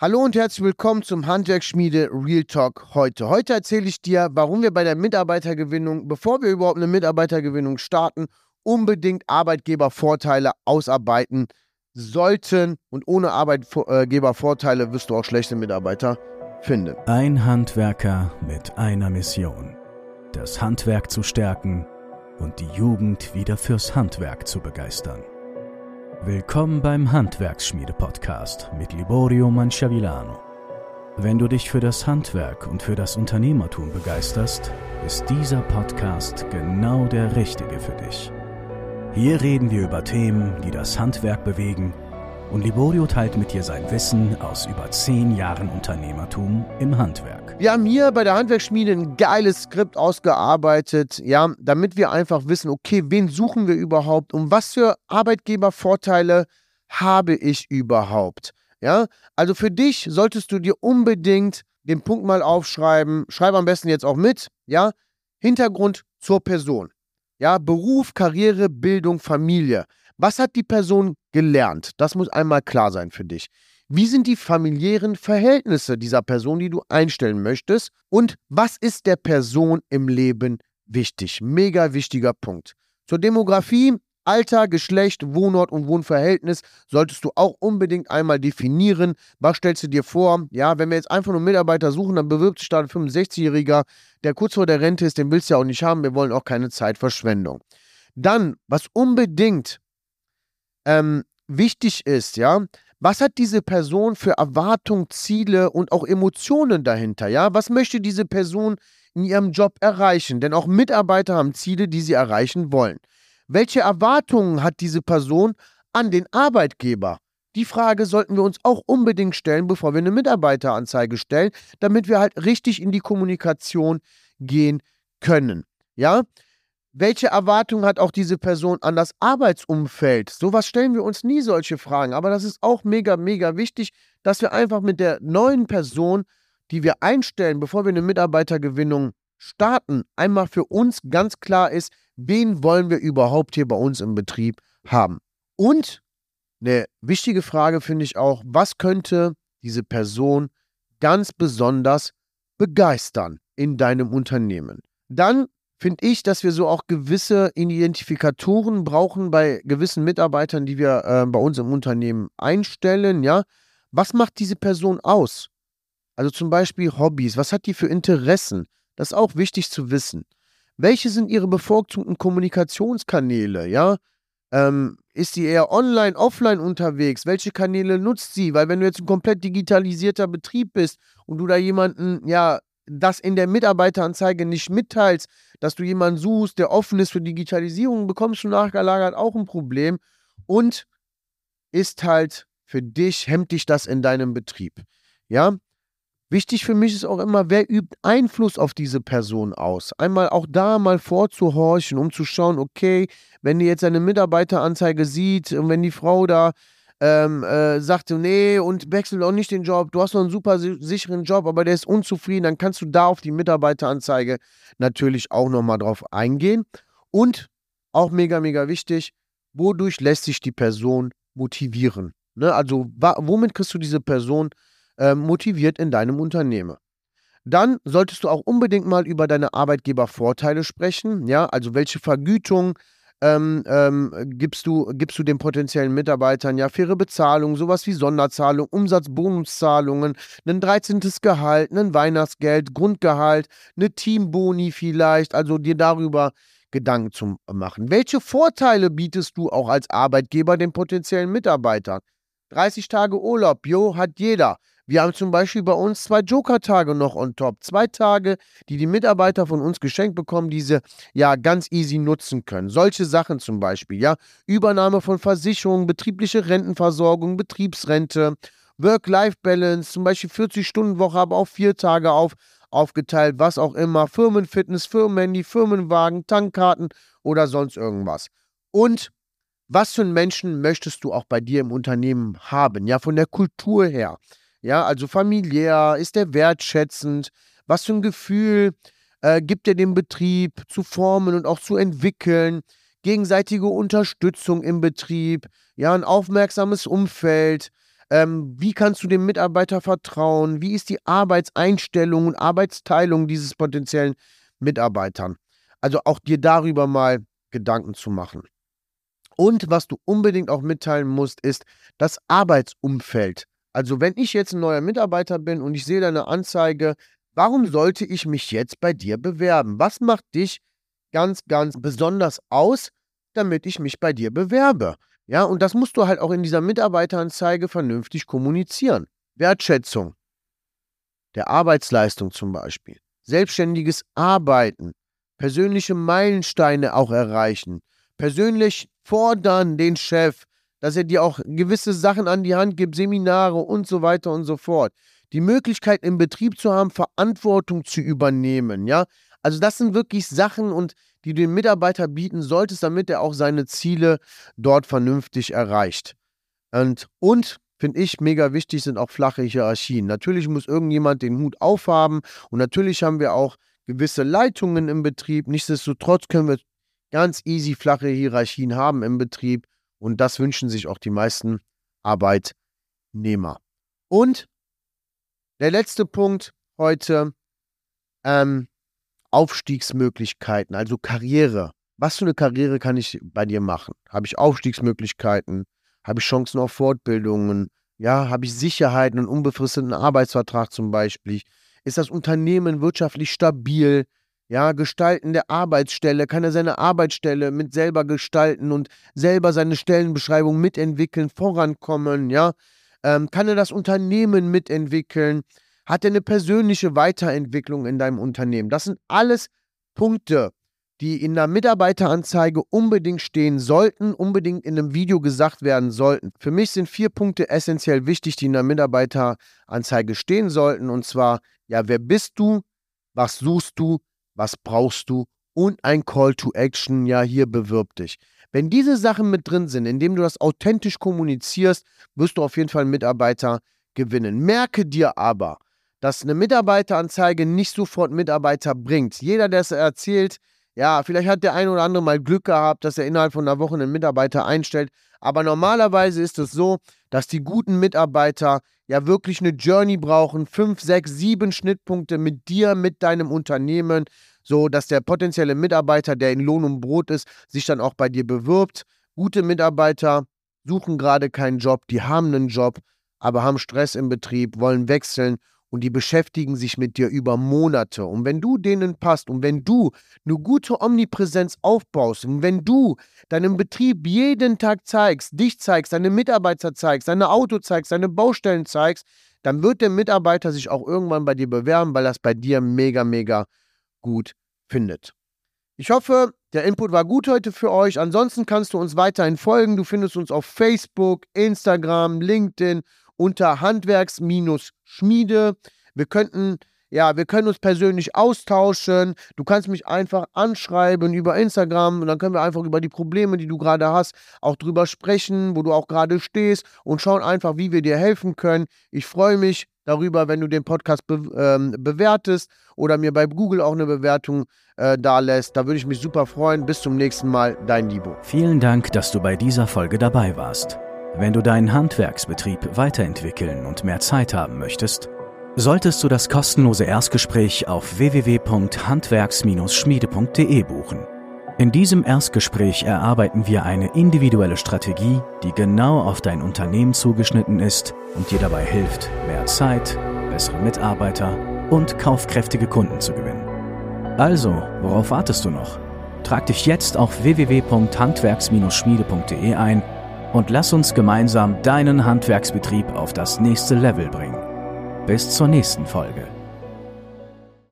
Hallo und herzlich willkommen zum Handwerksschmiede Real Talk heute. Heute erzähle ich dir, warum wir bei der Mitarbeitergewinnung, bevor wir überhaupt eine Mitarbeitergewinnung starten, unbedingt Arbeitgebervorteile ausarbeiten sollten. Und ohne Arbeitgebervorteile wirst du auch schlechte Mitarbeiter finden. Ein Handwerker mit einer Mission. Das Handwerk zu stärken und die Jugend wieder fürs Handwerk zu begeistern. Willkommen beim Handwerksschmiede-Podcast mit Liborio Manciavillano. Wenn du dich für das Handwerk und für das Unternehmertum begeisterst, ist dieser Podcast genau der richtige für dich. Hier reden wir über Themen, die das Handwerk bewegen und Liborio teilt mit dir sein Wissen aus über zehn Jahren Unternehmertum im Handwerk. Wir haben hier bei der Handwerksschmiede ein geiles Skript ausgearbeitet, ja, damit wir einfach wissen, okay, wen suchen wir überhaupt und was für Arbeitgebervorteile habe ich überhaupt? Ja, also für dich solltest du dir unbedingt den Punkt mal aufschreiben. Schreib am besten jetzt auch mit, ja. Hintergrund zur Person. Ja, Beruf, Karriere, Bildung, Familie. Was hat die Person gelernt? Das muss einmal klar sein für dich. Wie sind die familiären Verhältnisse dieser Person, die du einstellen möchtest? Und was ist der Person im Leben wichtig? Mega wichtiger Punkt. Zur Demografie, Alter, Geschlecht, Wohnort und Wohnverhältnis solltest du auch unbedingt einmal definieren. Was stellst du dir vor? Ja, wenn wir jetzt einfach nur Mitarbeiter suchen, dann bewirbt sich da ein 65-Jähriger, der kurz vor der Rente ist, den willst du ja auch nicht haben. Wir wollen auch keine Zeitverschwendung. Dann, was unbedingt ähm, wichtig ist, ja, was hat diese Person für Erwartungen, Ziele und auch Emotionen dahinter, ja? Was möchte diese Person in ihrem Job erreichen? Denn auch Mitarbeiter haben Ziele, die sie erreichen wollen. Welche Erwartungen hat diese Person an den Arbeitgeber? Die Frage sollten wir uns auch unbedingt stellen, bevor wir eine Mitarbeiteranzeige stellen, damit wir halt richtig in die Kommunikation gehen können. Ja? Welche Erwartungen hat auch diese Person an das Arbeitsumfeld? Sowas stellen wir uns nie solche Fragen. Aber das ist auch mega, mega wichtig, dass wir einfach mit der neuen Person, die wir einstellen, bevor wir eine Mitarbeitergewinnung starten, einmal für uns ganz klar ist, wen wollen wir überhaupt hier bei uns im Betrieb haben. Und eine wichtige Frage finde ich auch, was könnte diese Person ganz besonders begeistern in deinem Unternehmen? Dann finde ich, dass wir so auch gewisse Identifikatoren brauchen bei gewissen Mitarbeitern, die wir äh, bei uns im Unternehmen einstellen. Ja, was macht diese Person aus? Also zum Beispiel Hobbys. Was hat die für Interessen? Das ist auch wichtig zu wissen. Welche sind ihre bevorzugten Kommunikationskanäle? Ja, ähm, ist sie eher online, offline unterwegs? Welche Kanäle nutzt sie? Weil wenn du jetzt ein komplett digitalisierter Betrieb bist und du da jemanden ja das in der Mitarbeiteranzeige nicht mitteilst, dass du jemanden suchst, der offen ist für Digitalisierung, bekommst du nachgelagert auch ein Problem und ist halt für dich, hemmt dich das in deinem Betrieb. Ja, Wichtig für mich ist auch immer, wer übt Einfluss auf diese Person aus. Einmal auch da mal vorzuhorchen, um zu schauen, okay, wenn die jetzt eine Mitarbeiteranzeige sieht und wenn die Frau da ähm, äh, sagte, nee, und wechsel auch nicht den Job, du hast noch einen super sicheren Job, aber der ist unzufrieden, dann kannst du da auf die Mitarbeiteranzeige natürlich auch nochmal drauf eingehen. Und auch mega, mega wichtig, wodurch lässt sich die Person motivieren? Ne? Also, womit kriegst du diese Person äh, motiviert in deinem Unternehmen? Dann solltest du auch unbedingt mal über deine Arbeitgebervorteile sprechen. Ja, also welche Vergütung ähm, ähm, gibst, du, gibst du den potenziellen Mitarbeitern ja faire Bezahlung, sowas wie Sonderzahlung, Umsatzbonuszahlungen, ein 13. Gehalt, ein Weihnachtsgeld, Grundgehalt, eine Teamboni vielleicht, also dir darüber Gedanken zu machen. Welche Vorteile bietest du auch als Arbeitgeber den potenziellen Mitarbeitern? 30 Tage Urlaub, jo, hat jeder. Wir haben zum Beispiel bei uns zwei Joker-Tage noch on top. Zwei Tage, die die Mitarbeiter von uns geschenkt bekommen, die sie ja ganz easy nutzen können. Solche Sachen zum Beispiel, ja. Übernahme von Versicherungen, betriebliche Rentenversorgung, Betriebsrente, Work-Life-Balance, zum Beispiel 40-Stunden-Woche, aber auch vier Tage auf, aufgeteilt, was auch immer. Firmenfitness, Firmenhandy, Firmenwagen, Tankkarten oder sonst irgendwas. Und was für einen Menschen möchtest du auch bei dir im Unternehmen haben? Ja, von der Kultur her. Ja, also familiär, ist er wertschätzend? Was für ein Gefühl äh, gibt er dem Betrieb zu formen und auch zu entwickeln? Gegenseitige Unterstützung im Betrieb, ja, ein aufmerksames Umfeld, Ähm, wie kannst du dem Mitarbeiter vertrauen? Wie ist die Arbeitseinstellung und Arbeitsteilung dieses potenziellen Mitarbeitern? Also auch dir darüber mal Gedanken zu machen. Und was du unbedingt auch mitteilen musst, ist das Arbeitsumfeld. Also wenn ich jetzt ein neuer Mitarbeiter bin und ich sehe deine Anzeige, warum sollte ich mich jetzt bei dir bewerben? Was macht dich ganz, ganz besonders aus, damit ich mich bei dir bewerbe? Ja, und das musst du halt auch in dieser Mitarbeiteranzeige vernünftig kommunizieren. Wertschätzung der Arbeitsleistung zum Beispiel, selbstständiges Arbeiten, persönliche Meilensteine auch erreichen, persönlich fordern den Chef, dass er dir auch gewisse Sachen an die Hand gibt, Seminare und so weiter und so fort. Die Möglichkeit im Betrieb zu haben, Verantwortung zu übernehmen, ja. Also das sind wirklich Sachen und die du dem Mitarbeiter bieten solltest, damit er auch seine Ziele dort vernünftig erreicht. Und, und finde ich mega wichtig sind auch flache Hierarchien. Natürlich muss irgendjemand den Hut aufhaben und natürlich haben wir auch gewisse Leitungen im Betrieb. Nichtsdestotrotz können wir ganz easy flache Hierarchien haben im Betrieb und das wünschen sich auch die meisten Arbeitnehmer. Und der letzte Punkt heute, ähm, Aufstiegsmöglichkeiten, also Karriere. Was für eine Karriere kann ich bei dir machen? Habe ich Aufstiegsmöglichkeiten? Habe ich Chancen auf Fortbildungen? Ja, habe ich Sicherheit, einen unbefristeten Arbeitsvertrag zum Beispiel? Ist das Unternehmen wirtschaftlich stabil? Ja, Gestalten der Arbeitsstelle, kann er seine Arbeitsstelle mit selber gestalten und selber seine Stellenbeschreibung mitentwickeln, vorankommen, ja? Ähm, kann er das Unternehmen mitentwickeln? Hat er eine persönliche Weiterentwicklung in deinem Unternehmen? Das sind alles Punkte, die in der Mitarbeiteranzeige unbedingt stehen sollten, unbedingt in einem Video gesagt werden sollten. Für mich sind vier Punkte essentiell wichtig, die in der Mitarbeiteranzeige stehen sollten. Und zwar, ja, wer bist du? Was suchst du? Was brauchst du? Und ein Call to Action, ja, hier bewirb dich. Wenn diese Sachen mit drin sind, indem du das authentisch kommunizierst, wirst du auf jeden Fall einen Mitarbeiter gewinnen. Merke dir aber, dass eine Mitarbeiteranzeige nicht sofort Mitarbeiter bringt. Jeder, der es erzählt, ja, vielleicht hat der ein oder andere mal Glück gehabt, dass er innerhalb von einer Woche einen Mitarbeiter einstellt. Aber normalerweise ist es so, dass die guten Mitarbeiter ja wirklich eine Journey brauchen, fünf, sechs, sieben Schnittpunkte mit dir, mit deinem Unternehmen, so dass der potenzielle Mitarbeiter, der in Lohn und Brot ist, sich dann auch bei dir bewirbt. Gute Mitarbeiter suchen gerade keinen Job, die haben einen Job, aber haben Stress im Betrieb, wollen wechseln und die beschäftigen sich mit dir über Monate. Und wenn du denen passt und wenn du eine gute Omnipräsenz aufbaust und wenn du deinem Betrieb jeden Tag zeigst, dich zeigst, deine Mitarbeiter zeigst, deine Auto zeigst, deine Baustellen zeigst, dann wird der Mitarbeiter sich auch irgendwann bei dir bewerben, weil er es bei dir mega, mega gut findet. Ich hoffe, der Input war gut heute für euch. Ansonsten kannst du uns weiterhin folgen. Du findest uns auf Facebook, Instagram, LinkedIn unter Handwerks-Schmiede. Wir könnten, ja, wir können uns persönlich austauschen. Du kannst mich einfach anschreiben über Instagram und dann können wir einfach über die Probleme, die du gerade hast, auch drüber sprechen, wo du auch gerade stehst und schauen einfach, wie wir dir helfen können. Ich freue mich darüber, wenn du den Podcast be ähm, bewertest oder mir bei Google auch eine Bewertung äh, da lässt. Da würde ich mich super freuen. Bis zum nächsten Mal, dein Libo. Vielen Dank, dass du bei dieser Folge dabei warst. Wenn du deinen Handwerksbetrieb weiterentwickeln und mehr Zeit haben möchtest, solltest du das kostenlose Erstgespräch auf www.handwerks-schmiede.de buchen. In diesem Erstgespräch erarbeiten wir eine individuelle Strategie, die genau auf dein Unternehmen zugeschnitten ist und dir dabei hilft, mehr Zeit, bessere Mitarbeiter und kaufkräftige Kunden zu gewinnen. Also, worauf wartest du noch? Trag dich jetzt auf www.handwerks-schmiede.de ein und lass uns gemeinsam deinen Handwerksbetrieb auf das nächste Level bringen. Bis zur nächsten Folge.